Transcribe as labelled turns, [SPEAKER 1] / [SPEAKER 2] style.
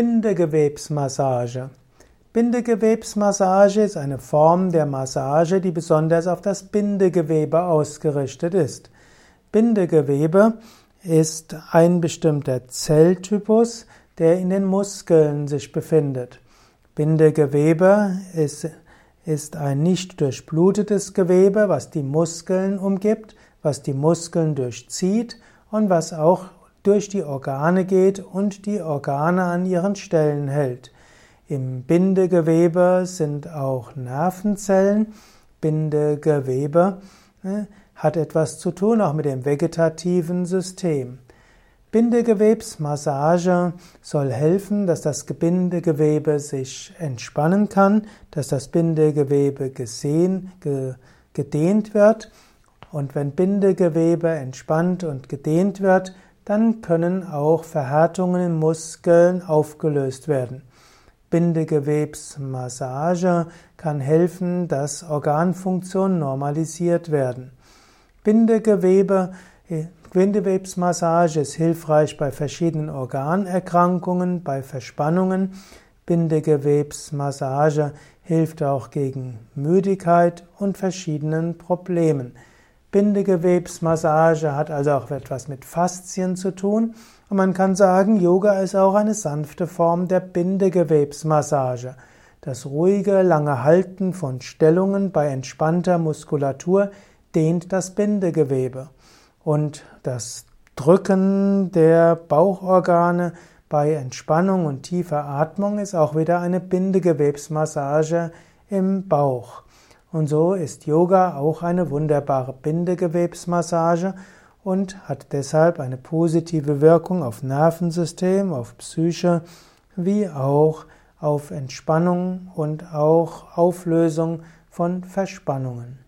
[SPEAKER 1] Bindegewebsmassage. Bindegewebsmassage ist eine Form der Massage, die besonders auf das Bindegewebe ausgerichtet ist. Bindegewebe ist ein bestimmter Zelltypus, der in den Muskeln sich befindet. Bindegewebe ist, ist ein nicht durchblutetes Gewebe, was die Muskeln umgibt, was die Muskeln durchzieht und was auch durch die Organe geht und die Organe an ihren Stellen hält. Im Bindegewebe sind auch Nervenzellen. Bindegewebe äh, hat etwas zu tun auch mit dem vegetativen System. Bindegewebsmassage soll helfen, dass das Bindegewebe sich entspannen kann, dass das Bindegewebe gesehen, ge, gedehnt wird. Und wenn Bindegewebe entspannt und gedehnt wird, dann können auch Verhärtungen in Muskeln aufgelöst werden. Bindegewebsmassage kann helfen, dass Organfunktionen normalisiert werden. Bindegewebe, Bindegewebsmassage ist hilfreich bei verschiedenen Organerkrankungen, bei Verspannungen. Bindegewebsmassage hilft auch gegen Müdigkeit und verschiedenen Problemen. Bindegewebsmassage hat also auch etwas mit Faszien zu tun. Und man kann sagen, Yoga ist auch eine sanfte Form der Bindegewebsmassage. Das ruhige, lange Halten von Stellungen bei entspannter Muskulatur dehnt das Bindegewebe. Und das Drücken der Bauchorgane bei Entspannung und tiefer Atmung ist auch wieder eine Bindegewebsmassage im Bauch. Und so ist Yoga auch eine wunderbare Bindegewebsmassage und hat deshalb eine positive Wirkung auf Nervensystem, auf Psyche, wie auch auf Entspannung und auch Auflösung von Verspannungen.